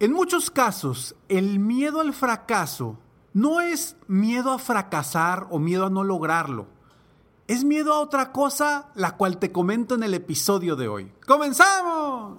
En muchos casos, el miedo al fracaso no es miedo a fracasar o miedo a no lograrlo. Es miedo a otra cosa, la cual te comento en el episodio de hoy. ¡Comenzamos!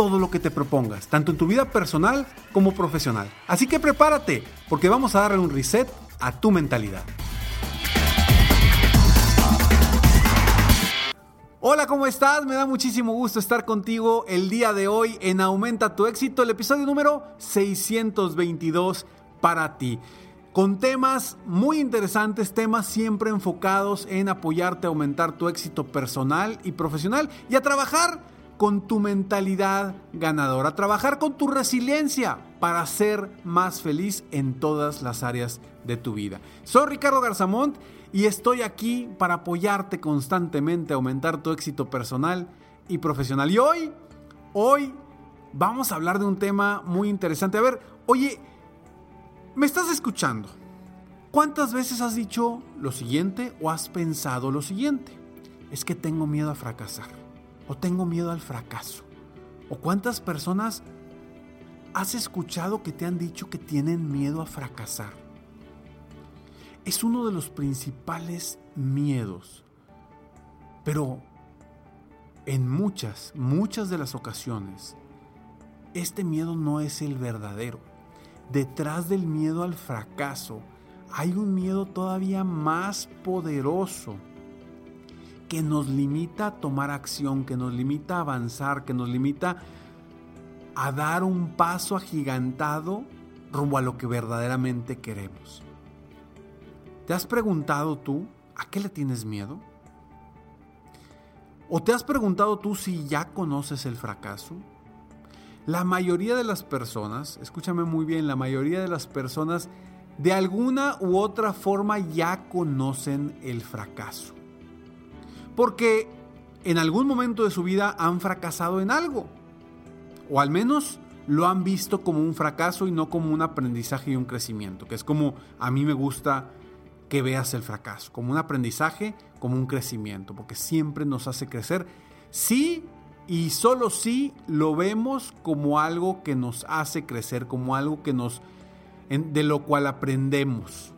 todo lo que te propongas, tanto en tu vida personal como profesional. Así que prepárate, porque vamos a darle un reset a tu mentalidad. Hola, ¿cómo estás? Me da muchísimo gusto estar contigo el día de hoy en Aumenta tu éxito, el episodio número 622 para ti. Con temas muy interesantes, temas siempre enfocados en apoyarte a aumentar tu éxito personal y profesional y a trabajar con tu mentalidad ganadora, trabajar con tu resiliencia para ser más feliz en todas las áreas de tu vida. Soy Ricardo Garzamont y estoy aquí para apoyarte constantemente a aumentar tu éxito personal y profesional. Y hoy, hoy vamos a hablar de un tema muy interesante. A ver, oye, ¿me estás escuchando? ¿Cuántas veces has dicho lo siguiente o has pensado lo siguiente? Es que tengo miedo a fracasar o tengo miedo al fracaso. ¿O cuántas personas has escuchado que te han dicho que tienen miedo a fracasar? Es uno de los principales miedos. Pero en muchas, muchas de las ocasiones, este miedo no es el verdadero. Detrás del miedo al fracaso hay un miedo todavía más poderoso que nos limita a tomar acción, que nos limita a avanzar, que nos limita a dar un paso agigantado rumbo a lo que verdaderamente queremos. ¿Te has preguntado tú a qué le tienes miedo? ¿O te has preguntado tú si ya conoces el fracaso? La mayoría de las personas, escúchame muy bien, la mayoría de las personas de alguna u otra forma ya conocen el fracaso porque en algún momento de su vida han fracasado en algo. O al menos lo han visto como un fracaso y no como un aprendizaje y un crecimiento, que es como a mí me gusta que veas el fracaso, como un aprendizaje, como un crecimiento, porque siempre nos hace crecer. Sí y solo sí lo vemos como algo que nos hace crecer, como algo que nos de lo cual aprendemos.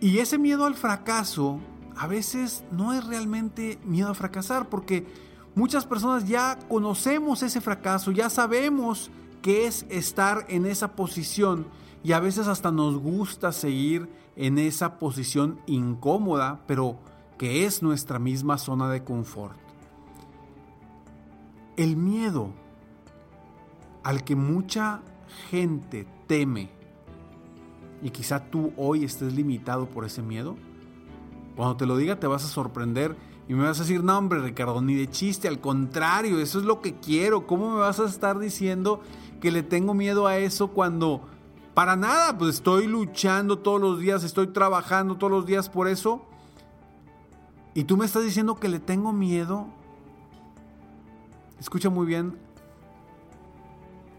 Y ese miedo al fracaso a veces no es realmente miedo a fracasar, porque muchas personas ya conocemos ese fracaso, ya sabemos qué es estar en esa posición y a veces hasta nos gusta seguir en esa posición incómoda, pero que es nuestra misma zona de confort. El miedo al que mucha gente teme, y quizá tú hoy estés limitado por ese miedo, cuando te lo diga te vas a sorprender y me vas a decir, no hombre Ricardo, ni de chiste, al contrario, eso es lo que quiero. ¿Cómo me vas a estar diciendo que le tengo miedo a eso cuando para nada, pues estoy luchando todos los días, estoy trabajando todos los días por eso? Y tú me estás diciendo que le tengo miedo. escucha muy bien,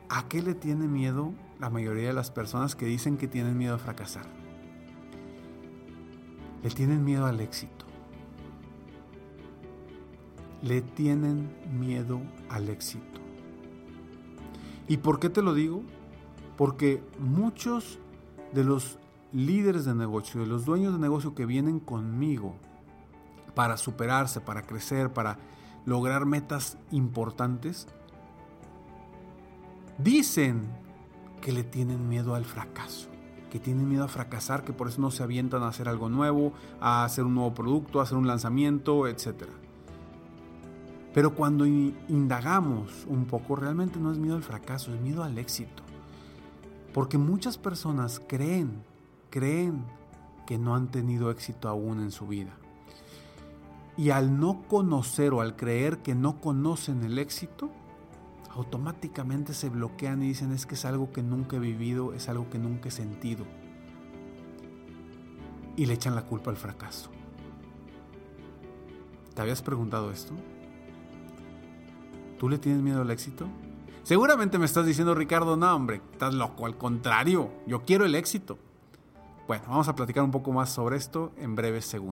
¿a qué le tiene miedo la mayoría de las personas que dicen que tienen miedo a fracasar? Le tienen miedo al éxito. Le tienen miedo al éxito. ¿Y por qué te lo digo? Porque muchos de los líderes de negocio, de los dueños de negocio que vienen conmigo para superarse, para crecer, para lograr metas importantes, dicen que le tienen miedo al fracaso, que tienen miedo a fracasar, que por eso no se avientan a hacer algo nuevo, a hacer un nuevo producto, a hacer un lanzamiento, etc. Pero cuando indagamos un poco, realmente no es miedo al fracaso, es miedo al éxito. Porque muchas personas creen, creen que no han tenido éxito aún en su vida. Y al no conocer o al creer que no conocen el éxito, automáticamente se bloquean y dicen es que es algo que nunca he vivido, es algo que nunca he sentido. Y le echan la culpa al fracaso. ¿Te habías preguntado esto? ¿Tú le tienes miedo al éxito? Seguramente me estás diciendo, Ricardo, no, hombre, estás loco, al contrario, yo quiero el éxito. Bueno, vamos a platicar un poco más sobre esto en breves segundos.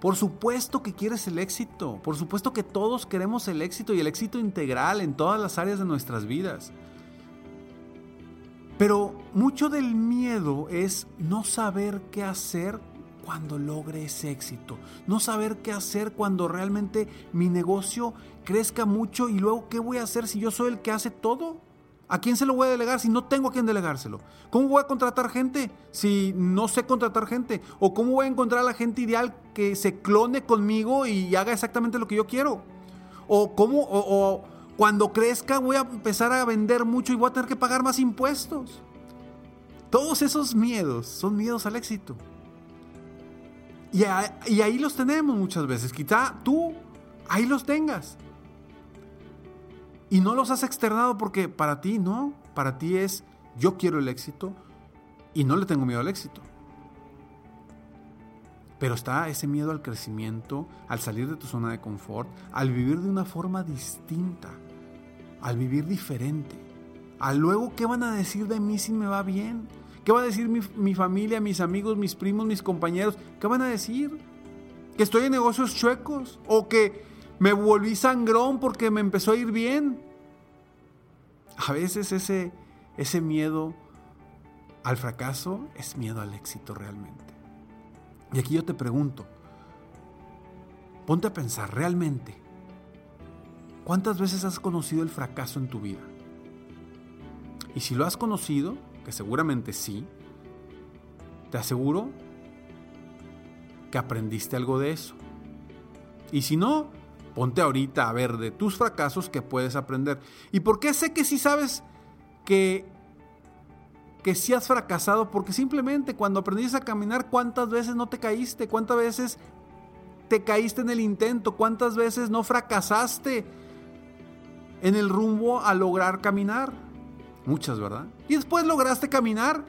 Por supuesto que quieres el éxito, por supuesto que todos queremos el éxito y el éxito integral en todas las áreas de nuestras vidas. Pero mucho del miedo es no saber qué hacer cuando logre ese éxito, no saber qué hacer cuando realmente mi negocio crezca mucho y luego qué voy a hacer si yo soy el que hace todo. ¿A quién se lo voy a delegar si no tengo a quién delegárselo? ¿Cómo voy a contratar gente si no sé contratar gente? ¿O cómo voy a encontrar a la gente ideal que se clone conmigo y haga exactamente lo que yo quiero? ¿O cómo, o, cuando crezca voy a empezar a vender mucho y voy a tener que pagar más impuestos? Todos esos miedos son miedos al éxito. Y, y ahí los tenemos muchas veces. Quizá tú ahí los tengas. Y no los has externado porque para ti no, para ti es yo quiero el éxito y no le tengo miedo al éxito. Pero está ese miedo al crecimiento, al salir de tu zona de confort, al vivir de una forma distinta, al vivir diferente. Al luego, ¿qué van a decir de mí si me va bien? ¿Qué va a decir mi, mi familia, mis amigos, mis primos, mis compañeros? ¿Qué van a decir? ¿Que estoy en negocios chuecos? ¿O que me volví sangrón porque me empezó a ir bien. A veces ese, ese miedo al fracaso es miedo al éxito realmente. Y aquí yo te pregunto, ponte a pensar realmente, ¿cuántas veces has conocido el fracaso en tu vida? Y si lo has conocido, que seguramente sí, te aseguro que aprendiste algo de eso. Y si no, ponte ahorita a ver de tus fracasos que puedes aprender. ¿Y por qué sé que sí sabes que, que sí has fracasado? Porque simplemente cuando aprendiste a caminar, ¿cuántas veces no te caíste? ¿Cuántas veces te caíste en el intento? ¿Cuántas veces no fracasaste en el rumbo a lograr caminar? Muchas, ¿verdad? Y después lograste caminar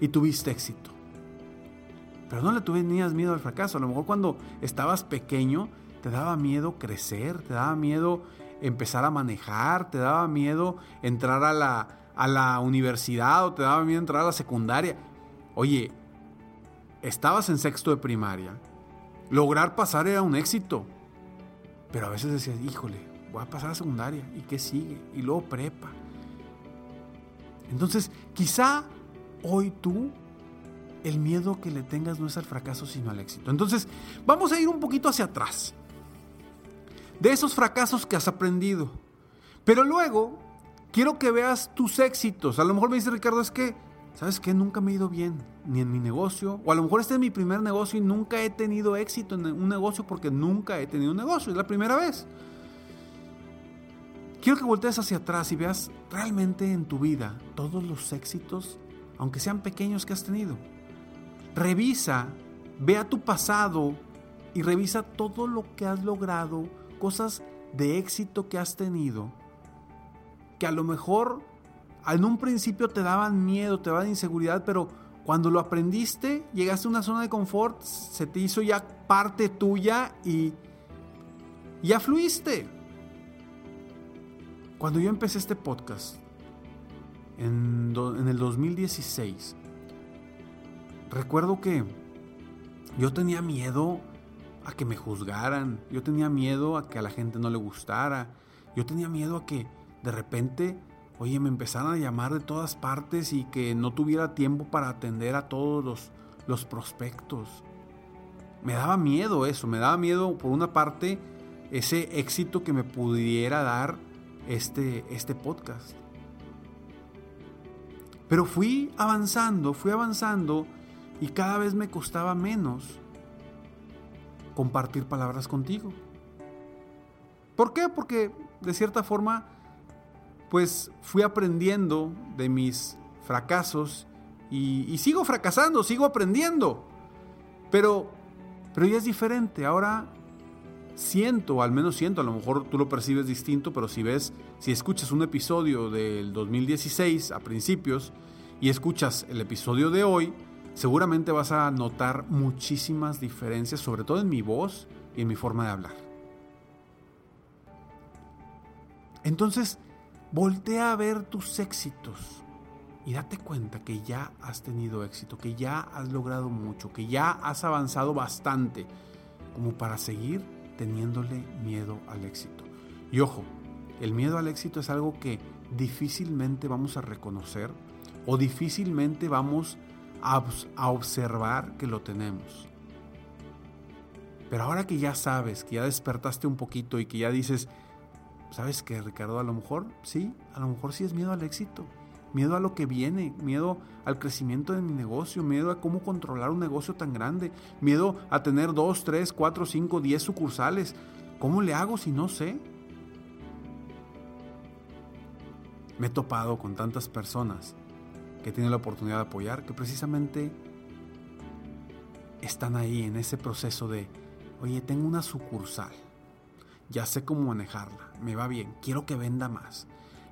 y tuviste éxito. Pero no le tenías miedo al fracaso. A lo mejor cuando estabas pequeño te daba miedo crecer, te daba miedo empezar a manejar, te daba miedo entrar a la, a la universidad o te daba miedo entrar a la secundaria. Oye, estabas en sexto de primaria. Lograr pasar era un éxito. Pero a veces decías, híjole, voy a pasar a secundaria. ¿Y qué sigue? Y luego prepa. Entonces, quizá hoy tú el miedo que le tengas no es al fracaso, sino al éxito. Entonces, vamos a ir un poquito hacia atrás. De esos fracasos que has aprendido. Pero luego, quiero que veas tus éxitos. A lo mejor me dice Ricardo, es que, ¿sabes qué? Nunca me he ido bien, ni en mi negocio. O a lo mejor este es mi primer negocio y nunca he tenido éxito en un negocio porque nunca he tenido un negocio. Es la primera vez. Quiero que voltees hacia atrás y veas realmente en tu vida todos los éxitos, aunque sean pequeños, que has tenido. Revisa, ve a tu pasado y revisa todo lo que has logrado, cosas de éxito que has tenido, que a lo mejor en un principio te daban miedo, te daban inseguridad, pero cuando lo aprendiste, llegaste a una zona de confort, se te hizo ya parte tuya y ya fluiste. Cuando yo empecé este podcast, en, en el 2016, recuerdo que yo tenía miedo a que me juzgaran, yo tenía miedo a que a la gente no le gustara, yo tenía miedo a que de repente, oye, me empezaran a llamar de todas partes y que no tuviera tiempo para atender a todos los, los prospectos. Me daba miedo eso, me daba miedo por una parte ese éxito que me pudiera dar este, este podcast. Pero fui avanzando, fui avanzando y cada vez me costaba menos compartir palabras contigo. ¿Por qué? Porque de cierta forma, pues fui aprendiendo de mis fracasos y, sigo fracasando, sigo aprendiendo. Pero, pero ya es diferente. Ahora siento, al menos siento, a lo mejor tú lo percibes distinto, pero si ves, si escuchas un episodio del 2016 a principios y escuchas el episodio de hoy, seguramente vas a notar muchísimas diferencias, sobre todo en mi voz y en mi forma de hablar. Entonces, voltea a ver tus éxitos y date cuenta que ya has tenido éxito, que ya has logrado mucho, que ya has avanzado bastante como para seguir teniéndole miedo al éxito. Y ojo, el miedo al éxito es algo que difícilmente vamos a reconocer o difícilmente vamos a, observar que lo tenemos. Pero ahora que ya sabes, que ya despertaste un poquito y que ya dices, ¿sabes qué, Ricardo? A lo mejor sí, a lo mejor sí es miedo al éxito, miedo a lo que viene, miedo al crecimiento de mi negocio, miedo a cómo controlar un negocio tan grande, miedo a tener dos, tres, cuatro, cinco, diez sucursales. ¿Cómo le hago si no sé? Me he topado con tantas personas que tiene la oportunidad de apoyar, que precisamente están ahí en ese proceso de, oye, tengo una sucursal, ya sé cómo manejarla, me va bien, quiero que venda más.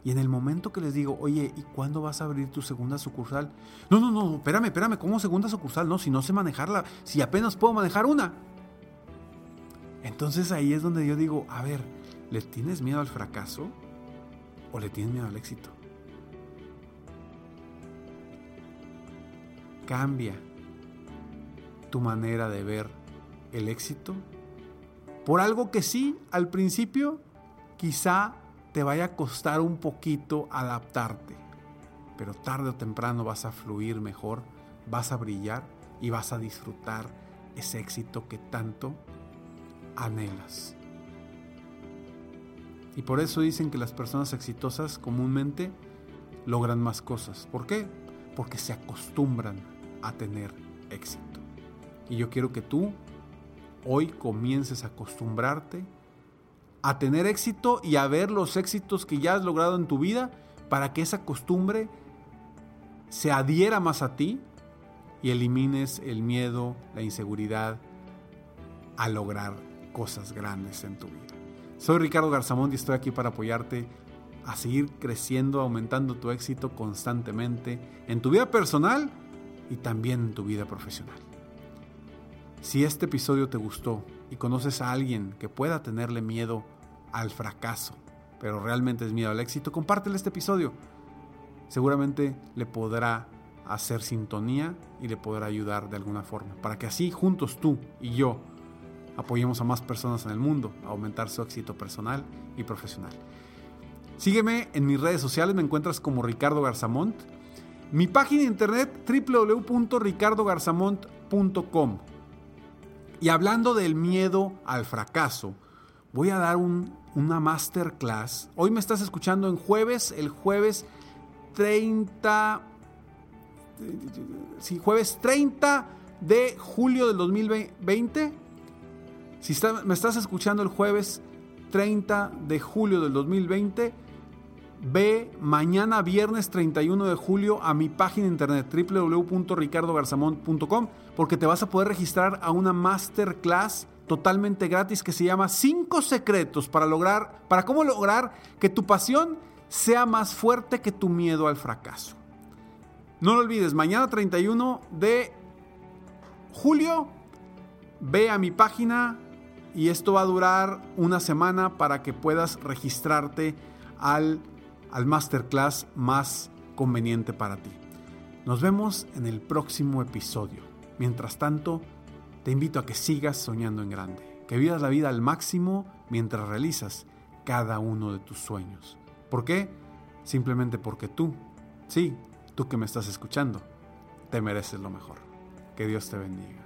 Y en el momento que les digo, oye, ¿y cuándo vas a abrir tu segunda sucursal? No, no, no, espérame, espérame, ¿cómo segunda sucursal? No, si no sé manejarla, si apenas puedo manejar una. Entonces ahí es donde yo digo, a ver, ¿le tienes miedo al fracaso o le tienes miedo al éxito? Cambia tu manera de ver el éxito por algo que sí, al principio quizá te vaya a costar un poquito adaptarte, pero tarde o temprano vas a fluir mejor, vas a brillar y vas a disfrutar ese éxito que tanto anhelas. Y por eso dicen que las personas exitosas comúnmente logran más cosas. ¿Por qué? Porque se acostumbran a tener éxito. Y yo quiero que tú hoy comiences a acostumbrarte a tener éxito y a ver los éxitos que ya has logrado en tu vida para que esa costumbre se adhiera más a ti y elimines el miedo, la inseguridad a lograr cosas grandes en tu vida. Soy Ricardo Garzamón y estoy aquí para apoyarte a seguir creciendo, aumentando tu éxito constantemente en tu vida personal y también en tu vida profesional. Si este episodio te gustó y conoces a alguien que pueda tenerle miedo al fracaso, pero realmente es miedo al éxito, compártele este episodio. Seguramente le podrá hacer sintonía y le podrá ayudar de alguna forma, para que así juntos tú y yo apoyemos a más personas en el mundo a aumentar su éxito personal y profesional. Sígueme en mis redes sociales, me encuentras como Ricardo Garzamont. Mi página de internet www.ricardogarzamont.com. Y hablando del miedo al fracaso, voy a dar una masterclass. Hoy me estás escuchando en jueves, el jueves 30, sí, jueves 30 de julio del 2020. Si me estás escuchando el jueves 30 de julio del 2020, ve mañana viernes 31 de julio a mi página internet www.ricardogarzamont.com porque te vas a poder registrar a una masterclass totalmente gratis que se llama 5 secretos para lograr para cómo lograr que tu pasión sea más fuerte que tu miedo al fracaso. No lo olvides, mañana 31 de julio ve a mi página y esto va a durar una semana para que puedas registrarte al al masterclass más conveniente para ti. Nos vemos en el próximo episodio. Mientras tanto, te invito a que sigas soñando en grande, que vivas la vida al máximo mientras realizas cada uno de tus sueños. ¿Por qué? Simplemente porque tú, sí, tú que me estás escuchando, te mereces lo mejor. Que Dios te bendiga.